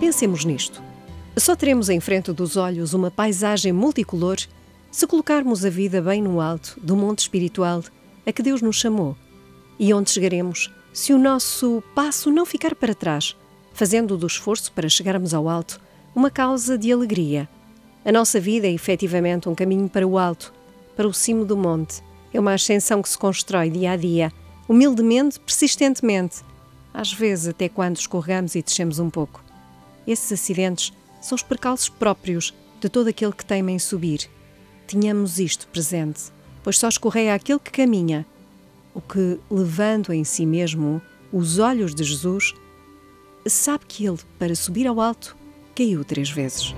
Pensemos nisto. Só teremos em frente dos olhos uma paisagem multicolor se colocarmos a vida bem no alto do monte espiritual a que Deus nos chamou. E onde chegaremos se o nosso passo não ficar para trás, fazendo do esforço para chegarmos ao alto uma causa de alegria. A nossa vida é efetivamente um caminho para o alto, para o cimo do monte. É uma ascensão que se constrói dia a dia, humildemente, persistentemente, às vezes até quando escorregamos e descemos um pouco. Esses acidentes são os percalços próprios de todo aquele que teima em subir. Tenhamos isto presente, pois só escorreia aquele que caminha, o que, levando em si mesmo os olhos de Jesus, sabe que ele, para subir ao alto, caiu três vezes.